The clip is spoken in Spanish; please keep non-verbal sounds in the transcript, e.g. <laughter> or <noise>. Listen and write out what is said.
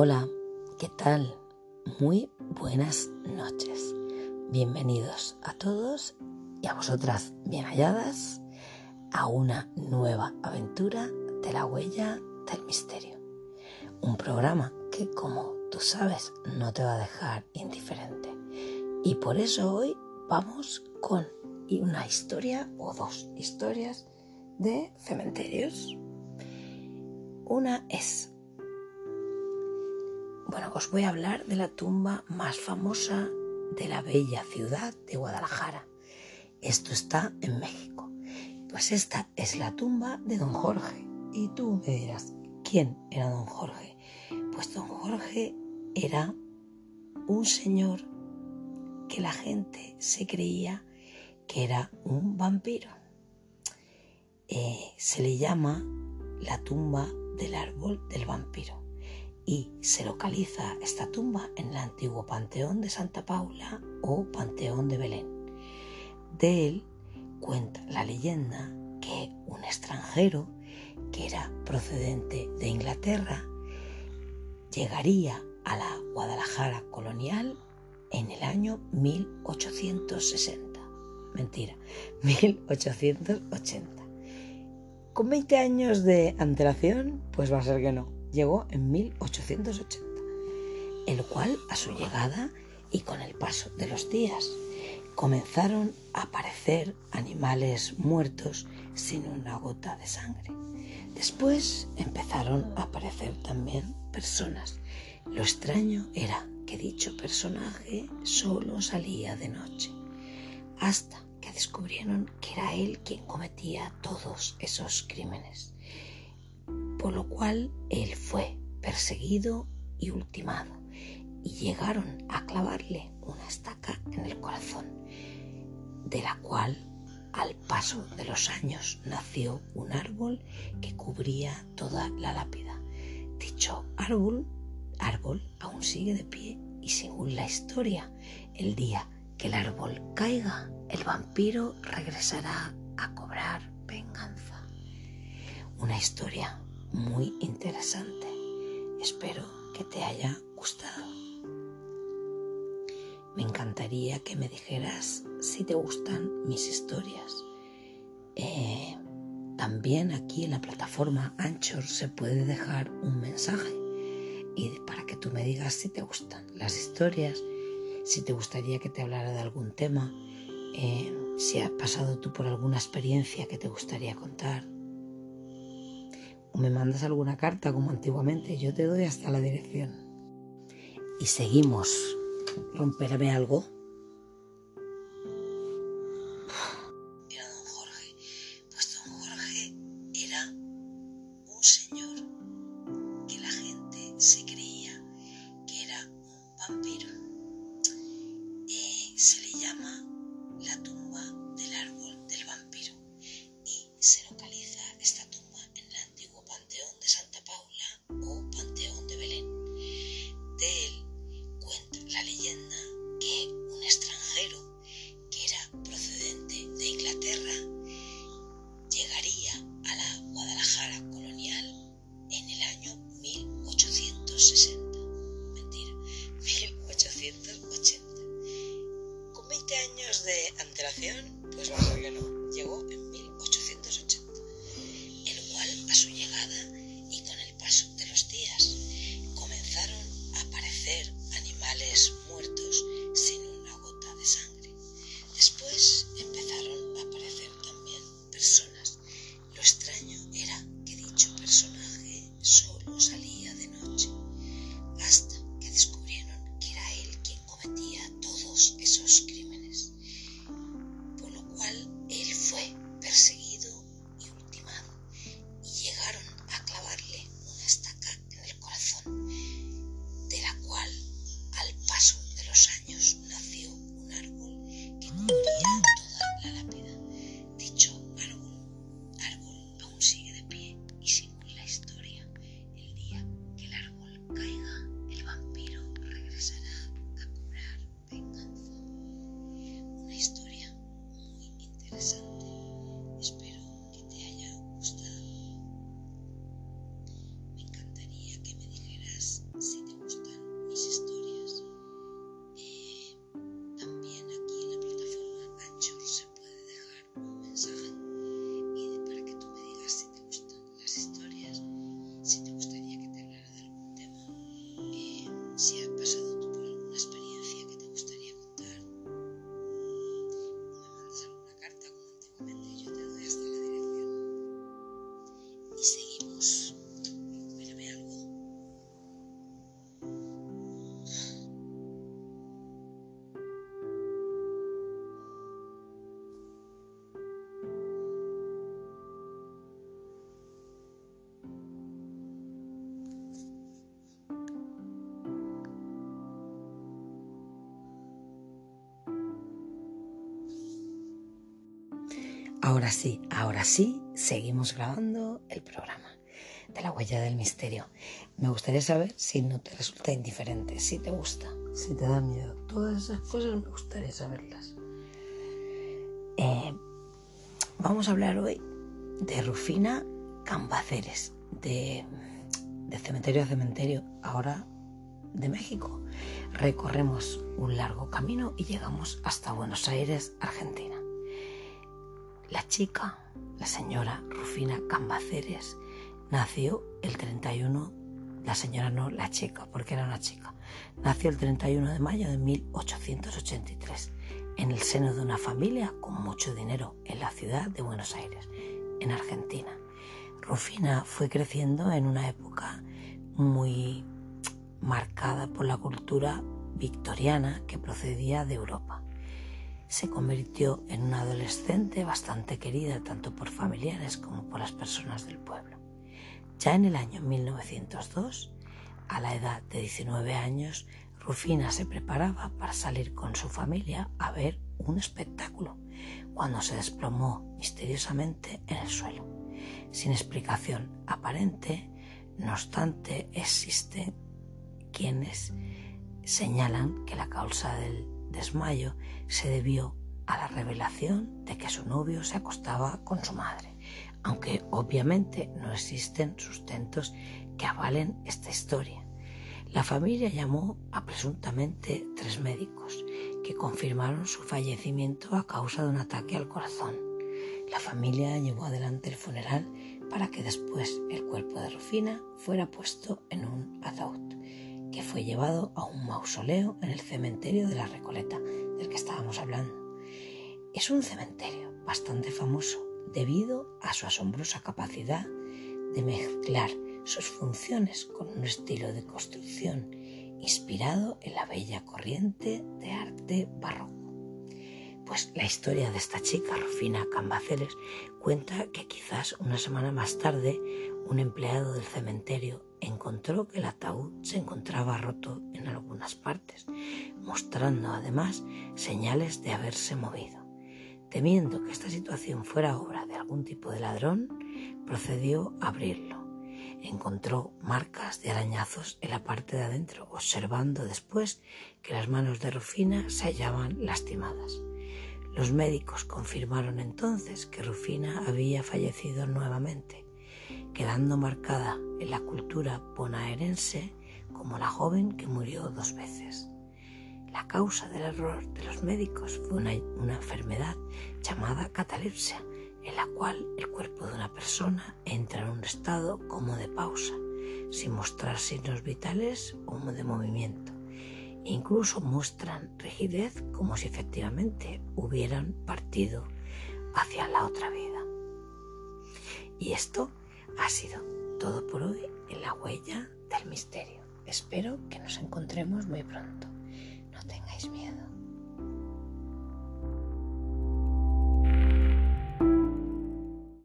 Hola, ¿qué tal? Muy buenas noches. Bienvenidos a todos y a vosotras bien halladas a una nueva aventura de la huella del misterio. Un programa que, como tú sabes, no te va a dejar indiferente. Y por eso hoy vamos con una historia o dos historias de cementerios. Una es, bueno, os voy a hablar de la tumba más famosa de la bella ciudad de Guadalajara. Esto está en México. Pues esta es la tumba de don Jorge. Y tú me dirás, ¿quién era don Jorge? Pues don Jorge era un señor que la gente se creía que era un vampiro. Eh, se le llama la tumba del árbol del vampiro y se localiza esta tumba en el antiguo Panteón de Santa Paula o Panteón de Belén. De él cuenta la leyenda que un extranjero que era procedente de Inglaterra llegaría a la Guadalajara colonial en el año 1860. Mentira, <laughs> 1880. Con 20 años de antelación, pues va a ser que no. Llegó en 1880, el cual a su llegada y con el paso de los días comenzaron a aparecer animales muertos sin una gota de sangre. Después empezaron a aparecer también personas. Lo extraño era que dicho personaje solo salía de noche, hasta que descubrieron que era él quien cometía todos esos crímenes, por lo cual él fue perseguido y ultimado, y llegaron a clavarle una estaca en el corazón, de la cual al paso de los años nació un árbol que cubría toda la lápida. Dicho árbol, árbol aún sigue de pie y según la historia, el día que el árbol caiga, el vampiro regresará a cobrar venganza. Una historia muy interesante. Espero que te haya gustado. Me encantaría que me dijeras si te gustan mis historias. Eh, también aquí en la plataforma Anchor se puede dejar un mensaje y para que tú me digas si te gustan las historias si te gustaría que te hablara de algún tema, eh, si has pasado tú por alguna experiencia que te gustaría contar. O me mandas alguna carta como antiguamente, yo te doy hasta la dirección. Y seguimos. Romperme algo. Era don Jorge. Pues don Jorge era un señor de antelación, pues va a que no. Llegó en 1880, el cual a su llegada Ahora sí, ahora sí, seguimos grabando el programa de la huella del misterio. Me gustaría saber si no te resulta indiferente, si te gusta, si te da miedo. Todas esas cosas me gustaría saberlas. Eh, vamos a hablar hoy de Rufina Cambaceres, de, de cementerio a cementerio, ahora de México. Recorremos un largo camino y llegamos hasta Buenos Aires, Argentina. La chica, la señora Rufina Cambaceres, nació el 31, la señora no, la chica, porque era una chica, nació el 31 de mayo de 1883 en el seno de una familia con mucho dinero en la ciudad de Buenos Aires, en Argentina. Rufina fue creciendo en una época muy marcada por la cultura victoriana que procedía de Europa se convirtió en una adolescente bastante querida tanto por familiares como por las personas del pueblo. Ya en el año 1902, a la edad de 19 años, Rufina se preparaba para salir con su familia a ver un espectáculo, cuando se desplomó misteriosamente en el suelo. Sin explicación aparente, no obstante, existen quienes señalan que la causa del desmayo se debió a la revelación de que su novio se acostaba con su madre, aunque obviamente no existen sustentos que avalen esta historia. La familia llamó a presuntamente tres médicos que confirmaron su fallecimiento a causa de un ataque al corazón. La familia llevó adelante el funeral para que después el cuerpo de Rufina fuera puesto en un ataúd que fue llevado a un mausoleo en el cementerio de la Recoleta, del que estábamos hablando. Es un cementerio bastante famoso debido a su asombrosa capacidad de mezclar sus funciones con un estilo de construcción inspirado en la bella corriente de arte barroco. Pues la historia de esta chica, Rufina Cambaceres, cuenta que quizás una semana más tarde un empleado del cementerio que el ataúd se encontraba roto en algunas partes, mostrando además señales de haberse movido. Temiendo que esta situación fuera obra de algún tipo de ladrón, procedió a abrirlo. Encontró marcas de arañazos en la parte de adentro, observando después que las manos de Rufina se hallaban lastimadas. Los médicos confirmaron entonces que Rufina había fallecido nuevamente quedando marcada en la cultura bonaerense como la joven que murió dos veces. La causa del error de los médicos fue una, enfermedad llamada catalepsia, en la cual el cuerpo de una persona entra en un estado como de pausa, sin mostrar signos vitales o de movimiento. Incluso muestran rigidez como si efectivamente hubieran partido hacia la otra vida. Y esto ha sido todo por hoy en la huella del misterio. Espero que nos encontremos muy pronto. No tengáis miedo.